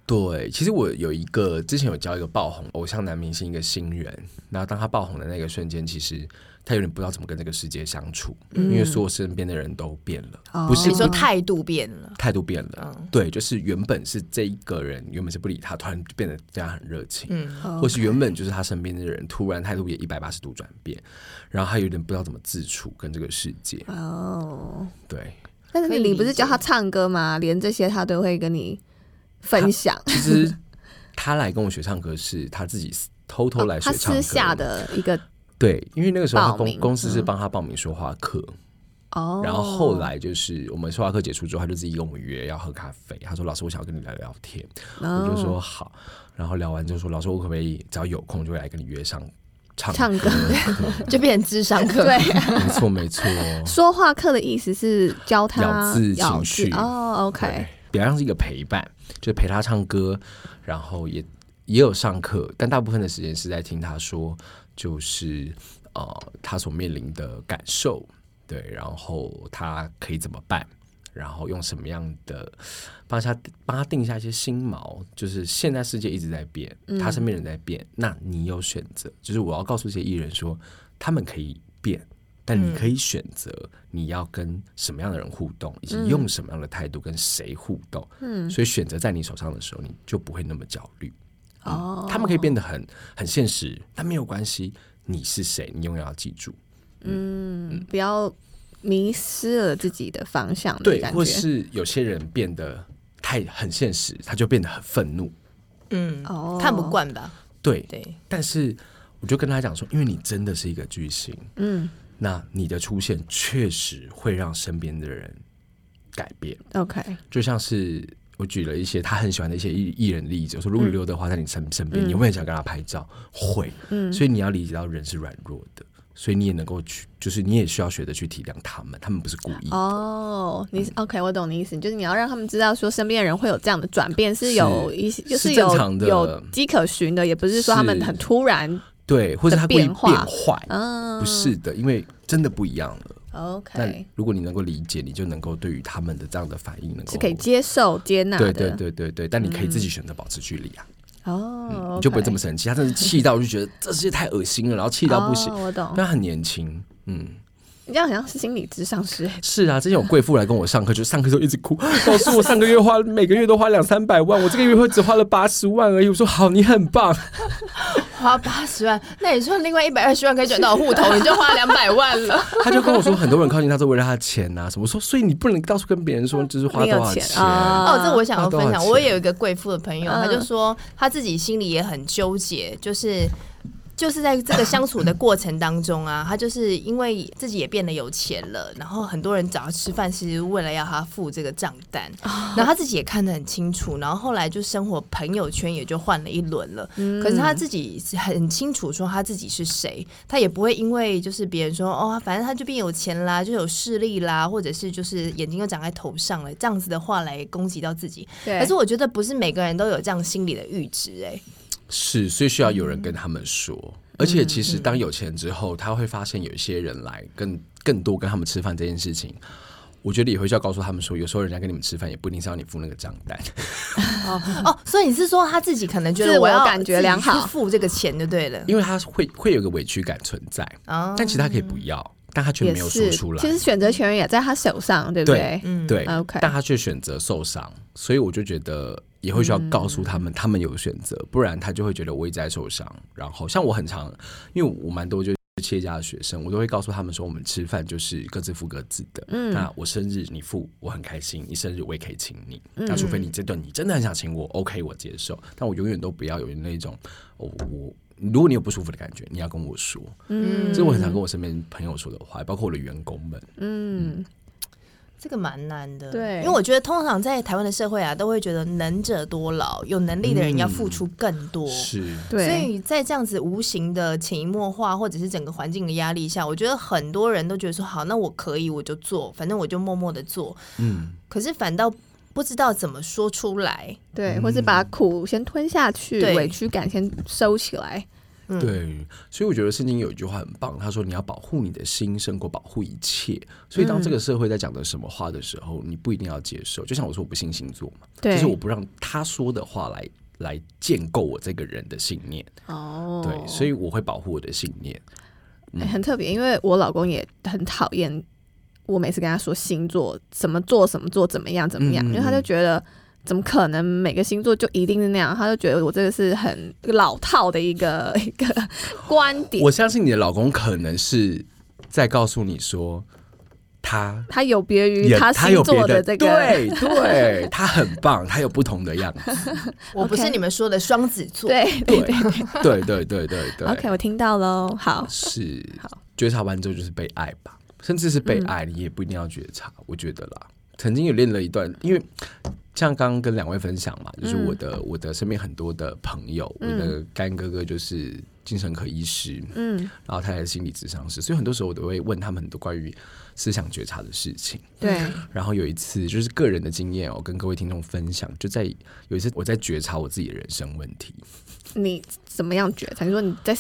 S3: 对，其实我有一个之前有教一个爆红偶像男明星一个新人，然后当他爆红的那个瞬间，其实。他有点不知道怎么跟这个世界相处，嗯、因为所有身边的人都变了，
S1: 哦、
S3: 不是
S1: 你说态度变了，
S3: 态度变了、嗯，对，就是原本是这一个人原本是不理他，突然变得这样很热情，嗯，或是原本就是他身边的人，突然态度也一百八十度转变，然后他有点不知道怎么自处跟这个世界，哦，对。
S2: 但是你不是教他唱歌吗？连这些他都会跟你分享。
S3: 其实他来跟我学唱歌是他自己偷偷来学唱歌，
S2: 哦、他私下的一个。
S3: 对，因为那个时候他公公司是帮他报名说话课，哦、嗯，然后后来就是我们说话课结束之后，他就自己跟我们约要喝咖啡。他说：“老师，我想要跟你聊聊天。哦”我就说：“好。”然后聊完就说：“老师，我可不可以只要有空就会来跟你约上唱
S2: 唱歌，
S1: 就变成智商课？”
S2: 对，
S3: 没错没错。
S2: 说话课的意思是教他
S3: 咬字情绪
S2: 哦，OK，
S3: 比较像是一个陪伴，就陪他唱歌，然后也也有上课，但大部分的时间是在听他说。就是呃，他所面临的感受，对，然后他可以怎么办？然后用什么样的帮他帮他定下一些新锚？就是现在世界一直在变，他身边人在变，嗯，那你有选择。就是我要告诉这些艺人说，他们可以变，但你可以选择你要跟什么样的人互动，以及用什么样的态度跟谁互动。嗯，所以选择在你手上的时候，你就不会那么焦虑。哦、嗯，他们可以变得很很现实，但没有关系。你是谁？你永远要记住。
S2: 嗯，嗯，不要迷失了自己的方向的。
S3: 对，或是有些人变得太很现实，他就变得很愤怒。
S1: 嗯，哦，看不惯吧？
S3: 对对。但是我就跟他讲说，因为你真的是一个巨星，嗯，那你的出现确实会让身边的人改变。
S2: OK，
S3: 就像是。我举了一些他很喜欢的一些艺艺人的例子，我说如果刘德华在你身身边，嗯，你会很想跟他拍照，会，嗯，所以你要理解到人是软弱的，所以你也能够去，就是你也需要学着去体谅他们，他们不是故意的。
S2: 哦，你 OK，我懂你意思，就是你要让他们知道说身边的人会有这样的转变，是有一些就是有有迹可循的，也不是说他们很突然
S3: 对，或者他故意变坏，嗯，不是的，因为真的不一样了。
S2: OK，
S3: 但如果你能够理解，你就能够对于他们的这样的反应，能够
S2: 是可以接受、接纳。
S3: 对对对对对，但你可以自己选择保持距离啊。
S2: 哦、嗯，oh.
S3: 你就不会这么生气。他真是气到就觉得这世界太恶心了，然后气到不行。
S2: Oh, 我懂。
S3: 但他很年轻，嗯。
S2: 你这样好像是心理智商师。
S3: 是啊，之前有贵妇来跟我上课，就上课时候一直哭，老师我上个月花每个月都花两三百万，我这个月会只花了八十万而已。我说好，你很棒。
S1: 花八十万，那你说另外一百二十万可以转到我户头，你就花两百万了。
S3: 他就跟我说，很多人靠近他是为了他的钱呐、啊，什么说，所以你不能到处跟别人说就是花多少钱，啊
S1: 哦。这我想要分享，我也有一个贵妇的朋友，他就说他自己心里也很纠结，就是。就是在这个相处的过程当中啊，他就是因为自己也变得有钱了，然后很多人找他吃饭，其实为了要他付这个账单，然后他自己也看得很清楚，然后后来就生活朋友圈也就换了一轮了。可是他自己很清楚说他自己是谁，他也不会因为就是别人说哦，反正他就变有钱啦，就有势力啦，或者是就是眼睛又长在头上了这样子的话来攻击到自己。可是我觉得不是每个人都有这样心理的阈值哎。
S3: 是，所以需要有人跟他们说。嗯、而且，其实当有钱之后，他会发现有一些人来更更多跟他们吃饭这件事情，我觉得也会需要告诉他们说，有时候人家跟你们吃饭也不一定是要你付那个账单。
S1: 哦哦，所以你是说他自己可能觉得我要感觉良好付这个钱就对了，
S3: 因为他会会有个委屈感存在。哦、但其实他可以不要，但他却没有说出来。
S2: 其实选择权也在他手上，对不
S3: 对？对，OK，但他却选择受伤，所以我就觉得。也会需要告诉他们，他们有选择，不然他就会觉得我一直在受伤。然后像我很常，因为我蛮多就是企业家的学生，我都会告诉他们说，我们吃饭就是各自付各自的。嗯，那我生日你付，我很开心；你生日我也可以请你。那除非你这顿你真的很想请我，OK，我接受。但我永远都不要有那种，哦，我如果你有不舒服的感觉，你要跟我说。嗯，这是我很常跟我身边朋友说的话，包括我的员工们。嗯。嗯
S1: 这个蛮难的，
S2: 对，
S1: 因为我觉得通常在台湾的社会啊，都会觉得能者多劳，有能力的人要付出更多，
S3: 嗯、是，
S1: 对，所以在这样子无形的潜移默化，或者是整个环境的压力下，我觉得很多人都觉得说，好，那我可以，我就做，反正我就默默的做，嗯，可是反倒不知道怎么说出来，
S2: 对，或是把苦先吞下去，对委屈感先收起来。
S3: 对，所以我觉得圣经有一句话很棒，他说：“你要保护你的心，胜过保护一切。”所以当这个社会在讲的什么话的时候，你不一定要接受。就像我说，我不信星座嘛，就是我不让他说的话来来建构我这个人的信念。哦，对，所以我会保护我的信念。
S2: 嗯欸、很特别，因为我老公也很讨厌我每次跟他说星座怎么做、怎么做、怎么样、怎么样，嗯、因为他就觉得。怎么可能每个星座就一定是那样？他就觉得我这个是很老套的一个 一个观点。
S3: 我相信你的老公可能是在告诉你说。他他
S2: 有别于他他有别的这个
S3: 对对，他很棒，他有不同的样子。
S1: 我不是你们说的双子座，
S2: 对对对
S3: 对对对对对。
S2: OK，我听到喽。好
S3: 是好，觉察完之后就是被爱吧，甚至是被爱，你也不一定要觉察。我觉得啦，曾经有练了一段，因为像刚刚跟两位分享嘛，就是我的、嗯、我的身边很多的朋友，嗯、我的干哥哥就是精神科医师，嗯，然后他也是心理咨商师，所以很多时候我都会问他们很多关于思想觉察的事情。
S2: 对，
S3: 然后有一次就是个人的经验，我跟各位听众分享，就在有一次我在觉察我自己的人生问题。
S2: 你怎么样觉察？你说你在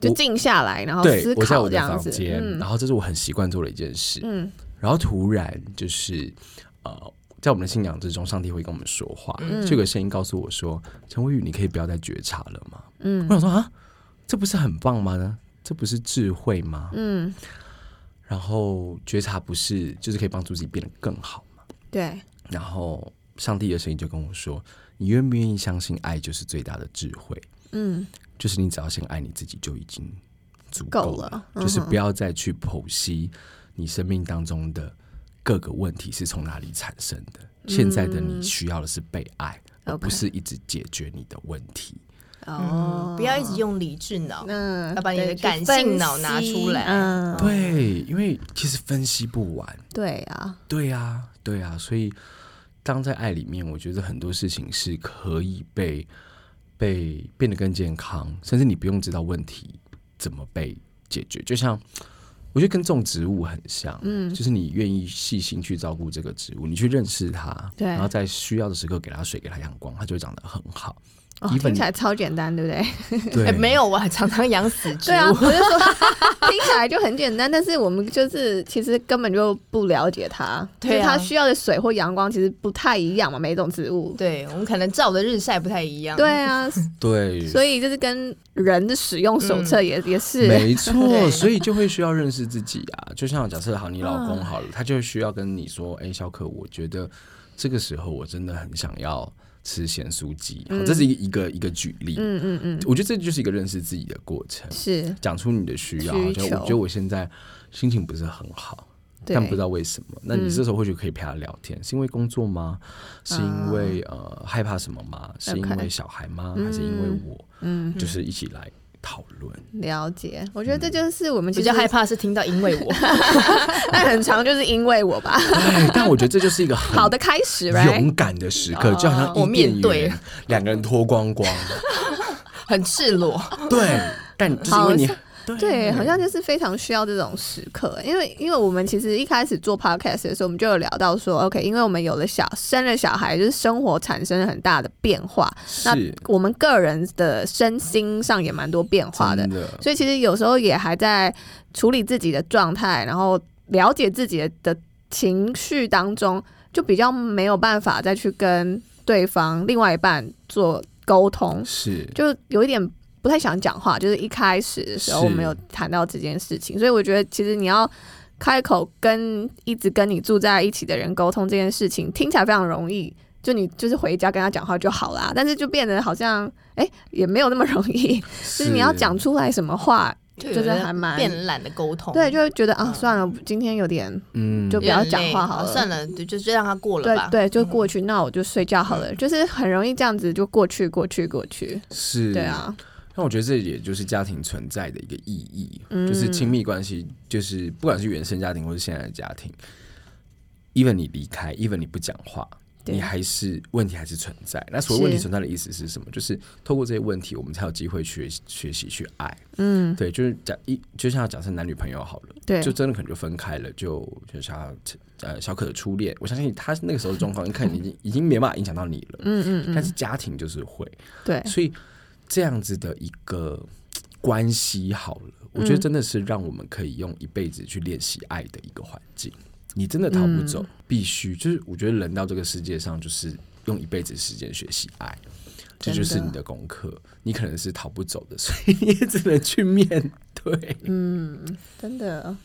S2: 就静下来，然后思考这样子，
S3: 对，我的房间，嗯、然后这是我很习惯做的一件事，嗯，然后突然就是呃。在我们的信仰之中，上帝会跟我们说话。嗯、这个声音告诉我说：“陈慧宇，你可以不要再觉察了吗？”嗯，我想说啊，这不是很棒吗？呢，这不是智慧吗？嗯，然后觉察不是就是可以帮助自己变得更好吗？
S2: 对。
S3: 然后上帝的声音就跟我说：“你愿不愿意相信爱就是最大的智慧？”嗯，就是你只要先爱你自己就已经足够了，够了嗯、就是不要再去剖析你生命当中的。各个问题是从哪里产生的？现在的你需要的是被爱，嗯、而不是一直解决你的问题。
S1: 哦，不要一直用理智脑，嗯，要把你的感性脑拿出来。
S2: 嗯，
S3: 对，因为其实分析不完。
S2: 对啊，
S3: 对啊，对啊，所以当在爱里面，我觉得很多事情是可以被被变得更健康，甚至你不用知道问题怎么被解决，就像。我觉得跟种植物很像，嗯，就是你愿意细心去照顾这个植物，你去认识它，对，然后在需要的时刻给它水，给它阳光，它就会长得很好。
S2: 哦、听起来超简单，对不对？
S3: 对，
S1: 欸、没有，我还常常养死。
S2: 对啊，我就说 听起来就很简单，但是我们就是其实根本就不了解它，对、啊、它需要的水或阳光其实不太一样嘛，每一种植物。
S1: 对，我们可能照的日晒不太一样。
S2: 对啊，
S3: 对，
S2: 所以就是跟人的使用手册也、嗯、也是
S3: 没错，所以就会需要认识自己啊。就像假设好，你老公好了，他就需要跟你说：“哎、欸，小可，我觉得这个时候我真的很想要。”吃咸酥鸡，好，这是一个一个一个举例。嗯嗯嗯，我觉得这就是一个认识自己的过程。
S2: 是
S3: 讲出你的需要，就我觉得我现在心情不是很好，但不知道为什么。那你这时候或许可以陪他聊天，是因为工作吗？是因为呃害怕什么吗？是因为小孩吗？还是因为我？嗯，就是一起来。讨论
S2: 了解，我觉得这就是我们
S1: 比较害怕是听到因为我，
S2: 但很长就是因为我吧。
S3: 对，但我觉得这就是一个
S2: 好的开始，
S3: 勇敢的时刻，就好像我面对两个人脱光光，
S1: 很赤裸。
S3: 对，但就是因为你。
S2: 对，对，好像就是非常需要这种时刻，因为因为我们其实一开始做 podcast 的时候，我们就有聊到说，OK，因为我们有了小生了小孩，就是生活产生了很大的变化，那我们个人的身心上也蛮多变化的，的，所以其实有时候也还在处理自己的状态，然后了解自己的情绪当中，就比较没有办法再去跟对方另外一半做沟通，
S3: 是，
S2: 就有一点。不太想讲话，就是一开始的时候我没有谈到这件事情，所以我觉得其实你要开口跟一直跟你住在一起的人沟通这件事情，听起来非常容易，就你就是回家跟他讲话就好啦。但是就变得好像哎、欸、也没有那么容易，是就是你要讲出来什么话，就是还蛮
S1: 变懒得沟通，
S2: 对，就会觉得啊算了，今天有点嗯，就不要讲话好了，
S1: 算了，就就让他过了吧，
S2: 对，对，就过去，那我就睡觉好了，嗯、就是很容易这样子就过去过去过去，
S3: 是，
S2: 对啊。
S3: 那我觉得这也就是家庭存在的一个意义，嗯、就是亲密关系，就是不管是原生家庭或是现在的家庭，even 你离开，even 你不讲话，你还是问题还是存在。那所谓问题存在的意思是什么？是就是透过这些问题，我们才有机会去学习去爱。嗯，对，就是讲一就像假设男女朋友好了，对，就真的可能就分开了，就就像呃小可的初恋，我相信他那个时候的状况，你看已经已经没办法影响到你了。嗯嗯嗯，但是家庭就是会，对，所以。这样子的一个关系好了，我觉得真的是让我们可以用一辈子去练习爱的一个环境。你真的逃不走，必须就是我觉得人到这个世界上就是用一辈子时间学习爱，这就是你的功课。你可能是逃不走的，所以你也 只能去面对。
S2: 嗯，真的。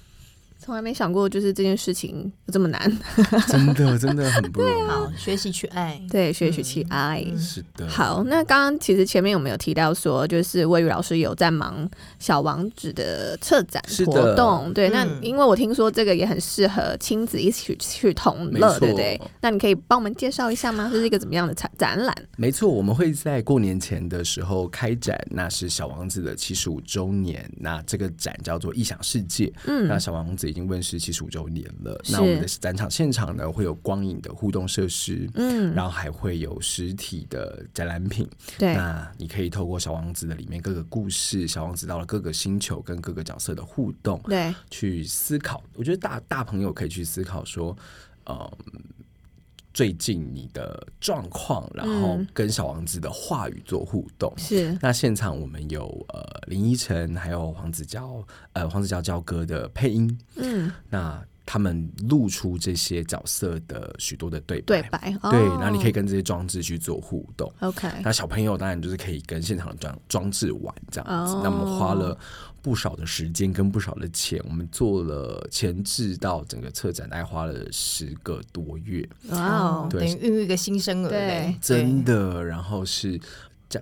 S2: 从来没想过，就是这件事情这么难，
S3: 真的真的很不容易。
S1: 好，学习去爱，
S2: 对，学习去爱，
S3: 嗯、是的。
S2: 好，那刚刚其实前面有没有提到说，就是魏宇老师有在忙小王子的策展活动？对，那因为我听说这个也很适合亲子一起去同乐，对不对？那你可以帮我们介绍一下吗？这是一个怎么样的展展览？
S3: 没错，我们会在过年前的时候开展，那是小王子的七十五周年。那这个展叫做异想世界。嗯，那小王子。已经问世七十五周年了，那我们的展场现场呢，会有光影的互动设施，嗯，然后还会有实体的展览品，对，那你可以透过小王子的里面各个故事，小王子到了各个星球跟各个角色的互动，对，去思考。我觉得大大朋友可以去思考说，嗯。最近你的状况，然后跟小王子的话语做互动。是、嗯，那现场我们有呃林依晨，还有黄子佼，呃黄子佼佼哥的配音。嗯，那他们露出这些角色的许多的对白，对白，对，然后你可以跟这些装置去做互动。OK，那小朋友当然就是可以跟现场的装装置玩这样子。那我们花了。不少的时间跟不少的钱，我们做了前置到整个策展，大概花了十个多月。哇、wow，
S1: 等于孕育一个新生儿，对，
S3: 真的。然后是。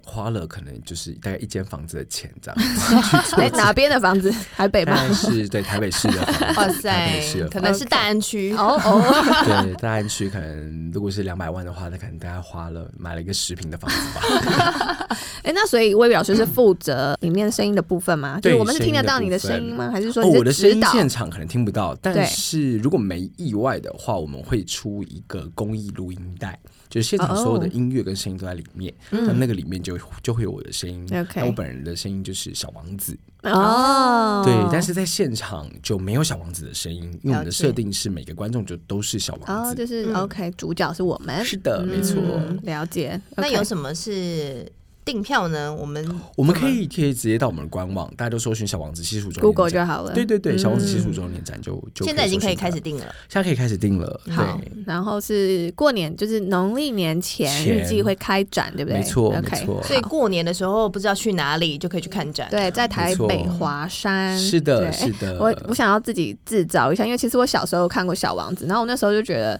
S3: 花了可能就是大概一间房子的钱这样。
S2: 哎，哪边的房子？台北吗？
S3: 是，对，台北市的房子。哇
S1: 塞，可能是大安区
S2: 哦 哦。
S3: 对，大安区可能如果是两百万的话，那可能大概花了买了一个十平的房子吧。
S2: 哎，那所以魏老师是负责里面声音的部分吗？对，我们是听得到你的声音吗？还是说是、哦、
S3: 我的声音现场可能听不到？但是如果没意外的话，我们会出一个公益录音带。就是现场所有的音乐跟声音都在里面，那、oh. 那个里面就就会有我的声音。那、okay. 我本人的声音就是小王子哦，oh. 对，但是在现场就没有小王子的声音，因为我们的设定是每个观众就都是小王子，oh,
S2: 就是 OK，主角是我们，
S3: 是的，没错，
S2: 了解。
S1: Okay. 那有什么是？订票呢？我们
S3: 我们可以可以直接到我们的官网，大家都搜寻小王子七十五周年
S2: Google 就好了。
S3: 对对对，小王子七十五周年展就就
S1: 现在已经可以开始订了，
S3: 现在可以开始订了。
S2: 好，然后是过年，就是农历年前预计会开展，对不对？
S3: 没错，没错。
S1: 所以过年的时候不知道去哪里就可以去看展。
S2: 对，在台北华山。
S3: 是的，是的。
S2: 我我想要自己制造一下，因为其实我小时候看过小王子，然后我那时候就觉得。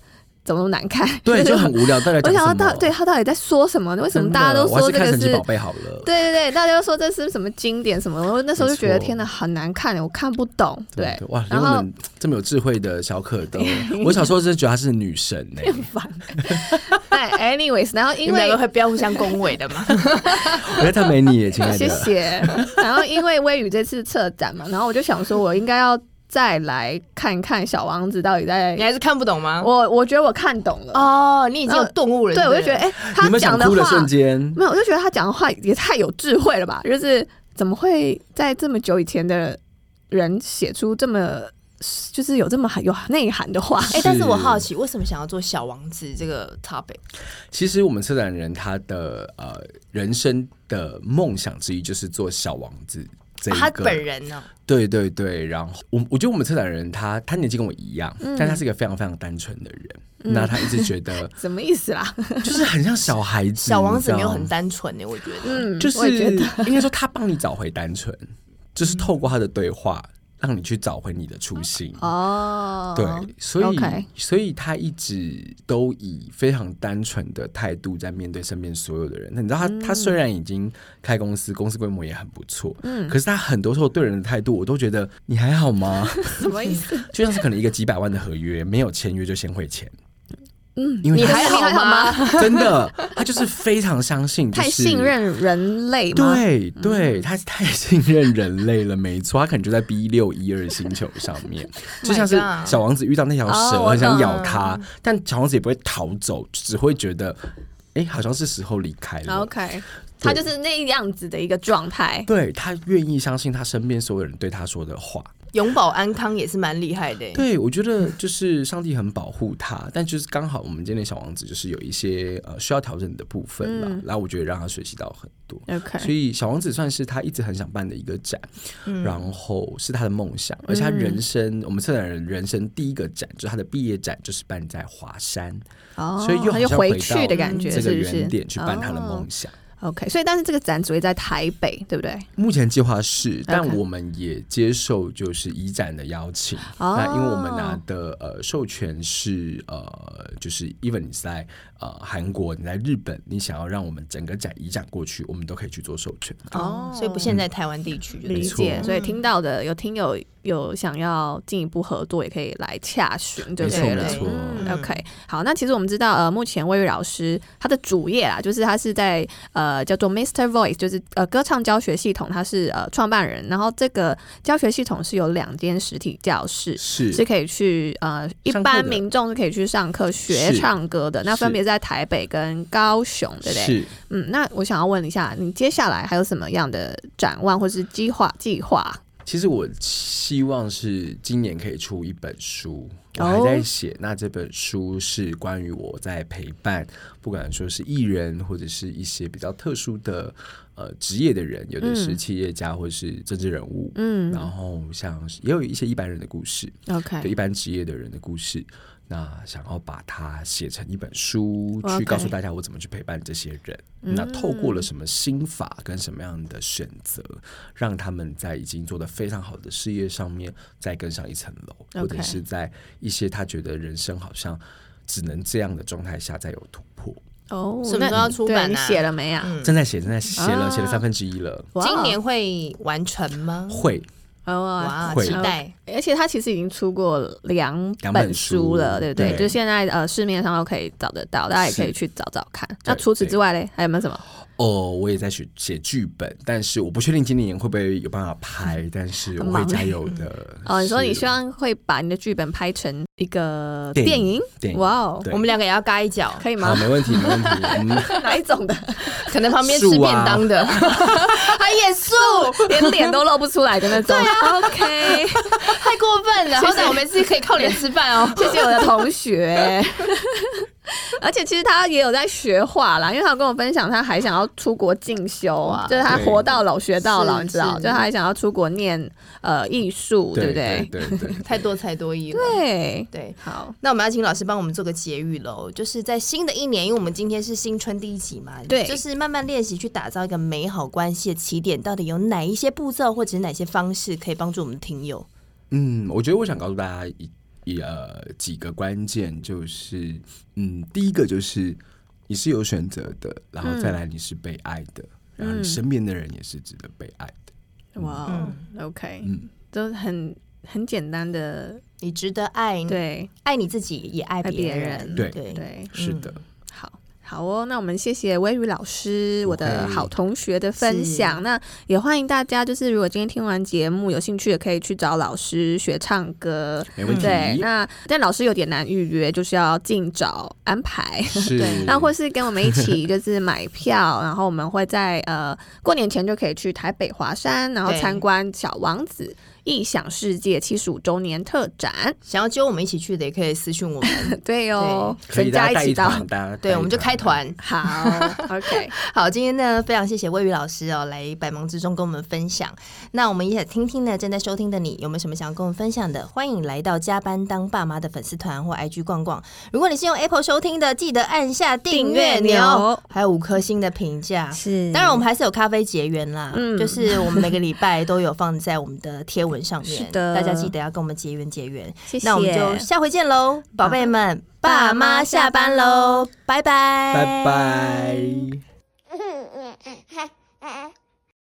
S2: 怎么那么难看？
S3: 对，就很 无聊。大家
S2: 我想要到对他到底在说什么？为什么大家都说这个是？
S3: 神奇宝贝好了。
S2: 对对对，大家都说这是什么经典什么？我那时候就觉得天哪，很难看，我看不懂。对，
S3: 哇，连我们这么有智慧的小可都，我小时候真的觉得她是女神呢。
S2: 很烦。哎，anyways，然后因
S1: 为会不要互相恭维的嘛。
S3: 我觉得她美女也亲爱的。
S2: 谢谢。然后因为微雨这次策展嘛，然后我就想说，我应该要。再来看看小王子到底在，
S1: 你还是看不懂吗？
S2: 我我觉得我看懂了
S1: 哦，你已经有顿悟了。
S2: 对，我就觉得，哎，他讲的话，没有，我就觉得他讲的话也太有智慧了吧？就是怎么会在这么久以前的人写出这么，就是有这么有内涵的话？
S1: 哎，但是我好奇，为什么想要做小王子这个 topic？
S3: 其实我们策展人他的呃人生的梦想之一就是做小王子。
S1: 啊、他本人呢？
S3: 对对对，然后我我觉得我们策展人他他年纪跟我一样，嗯、但他是一个非常非常单纯的人。嗯、那他一直觉得
S2: 什么意思啦？
S3: 就是很像小孩子。
S1: 小王子没有很单纯呢，我觉得。
S2: 嗯，
S3: 就是应该说他帮你找回单纯，就是透过他的对话。让你去找回你的初心
S2: 哦，
S3: 对，所以.所以他一直都以非常单纯的态度在面对身边所有的人。那你知道他，嗯、他虽然已经开公司，公司规模也很不错，嗯，可是他很多时候对人的态度，我都觉得你还好吗？
S2: 什么意思？
S3: 就像是可能一个几百万的合约，没有签约就先汇钱。
S2: 嗯，
S3: 因为
S1: 你还好吗？
S3: 真的，他就是非常相信，
S2: 太信任人类吗？
S3: 对，对，他太信任人类了，没错，他 可能就在 B 六一二星球上面，就像是小王子遇到那条蛇很想咬他，但小王子也不会逃走，只会觉得，哎，好像是时候离开了。
S2: OK，他就是那样子的一个状态，
S3: 对，他愿意相信他身边所有人对他说的话。
S1: 永保安康也是蛮厉害的。
S3: 对，我觉得就是上帝很保护他，但就是刚好我们今天的小王子就是有一些呃需要调整的部分了，嗯、然后我觉得让他学习到很多。
S2: OK，
S3: 所以小王子算是他一直很想办的一个展，嗯、然后是他的梦想，而且他人生、嗯、我们策展人人生第一个展就是他的毕业展，就是办在华山，哦、所以又好像回去的感觉，这个原点去办他的梦想。
S2: OK，所以但是这个展只会在台北，对不对？
S3: 目前计划是，但我们也接受就是移展的邀请。那因为我们拿的呃授权是呃，就是 even 你在呃韩国，你在日本，你想要让我们整个展移展过去，我们都可以去做授权。
S1: 哦，所以不限在台湾地区，
S2: 理解。所以听到的有听友。有想要进一步合作，也可以来洽询，对不对？
S3: 没错，
S2: 嗯，OK。好，那其实我们知道，呃，目前魏玉老师他的主业啊，就是他是在呃叫做 Mr. Voice，就是呃歌唱教学系统，他是呃创办人。然后这个教学系统是有两间实体教室，
S3: 是
S2: 是可以去呃一般民众是可以去上课学唱歌的。那分别在台北跟高雄，对不对？
S3: 是。
S2: 嗯，那我想要问一下，你接下来还有什么样的展望或是计划计划？
S3: 其实我希望是今年可以出一本书，我还在写。那这本书是关于我在陪伴，不管说是艺人或者是一些比较特殊的呃职业的人，有的是企业家或者是政治人物，嗯，然后像也有一些一般人的故事
S2: ，OK，
S3: 对一般职业的人的故事。那想要把它写成一本书，去告诉大家我怎么去陪伴这些人。那透过了什么心法跟什么样的选择，让他们在已经做得非常好的事业上面再更上一层楼.或者是在一些他觉得人生好像只能这样的状态下再有突破。
S2: 哦，
S1: 什么时候要出版？
S2: 你写了没啊？
S3: 正在写，正在写了，写了三分之一了。
S1: 今年会完成吗？
S3: 会。
S2: 哇，
S1: 期待！
S2: 而且他其实已经出过两本书了，对不对？就现在呃，市面上都可以找得到，大家也可以去找找看。那除此之外嘞，还有没有什么？
S3: 哦，我也在写写剧本，但是我不确定今年会不会有办法拍，但是我会加油的。
S2: 哦，你说你希望会把你的剧本拍成一个电影？哇哦，
S1: 我们两个也要嘎一脚，
S2: 可以吗？
S3: 好，没问题，没问题。
S2: 哪一种的？
S1: 可能旁边吃便当的，还演素，
S2: 连脸都露不出来的那种。对啊，OK，
S1: 太过分了。好歹我们是可以靠脸吃饭哦。
S2: 谢谢我的同学。而且其实他也有在学画啦，因为他有跟我分享，他还想要出国进修啊，就是他活到老学到老，你知道，就他还想要出国念呃艺术，对不
S3: 对？对
S1: 太多才多艺了。
S2: 对
S1: 对，好，那我们要请老师帮我们做个结语喽，就是在新的一年，因为我们今天是新春第一集嘛，对，就是慢慢练习去打造一个美好关系的起点，到底有哪一些步骤或者是哪些方式可以帮助我们听友？
S3: 嗯，我觉得我想告诉大家一。一呃几个关键就是，嗯，第一个就是你是有选择的，然后再来你是被爱的，嗯、然后你身边的人也是值得被爱的。
S2: 哇、，OK，嗯，都很很简单的，
S1: 你值得爱，
S2: 对，
S1: 爱你自己也爱别人，
S3: 对
S2: 对
S3: 对，是的。嗯
S2: 好哦，那我们谢谢微雨老师，我的好同学的分享。那也欢迎大家，就是如果今天听完节目有兴趣，也可以去找老师学唱歌。
S3: 没问题。
S2: 对，那但老师有点难预约，就是要尽早安排。对，那或是跟我们一起就是买票，然后我们会在呃过年前就可以去台北华山，然后参观小王子。异想世界七十五周年特展，
S1: 想要揪我们一起去的也可以私讯我们。
S2: 对哦，
S3: 全家一起到，
S1: 对，我们就开团。
S2: 好，OK，
S1: 好，今天呢，非常谢谢魏宇老师哦，来百忙之中跟我们分享。那我们也听听呢，正在收听的你有没有什么想要跟我们分享的？欢迎来到加班当爸妈的粉丝团或 IG 逛逛。如果你是用 Apple 收听的，记得按下订阅钮，还有五颗星的评价。是，当然我们还是有咖啡结缘啦，嗯，就是我们每个礼拜都有放在我们的贴文上面，是的，大家记得要跟我们结缘结缘。谢谢，那我们就下回见喽，宝贝们，爸妈下班喽，拜拜，
S3: 拜拜。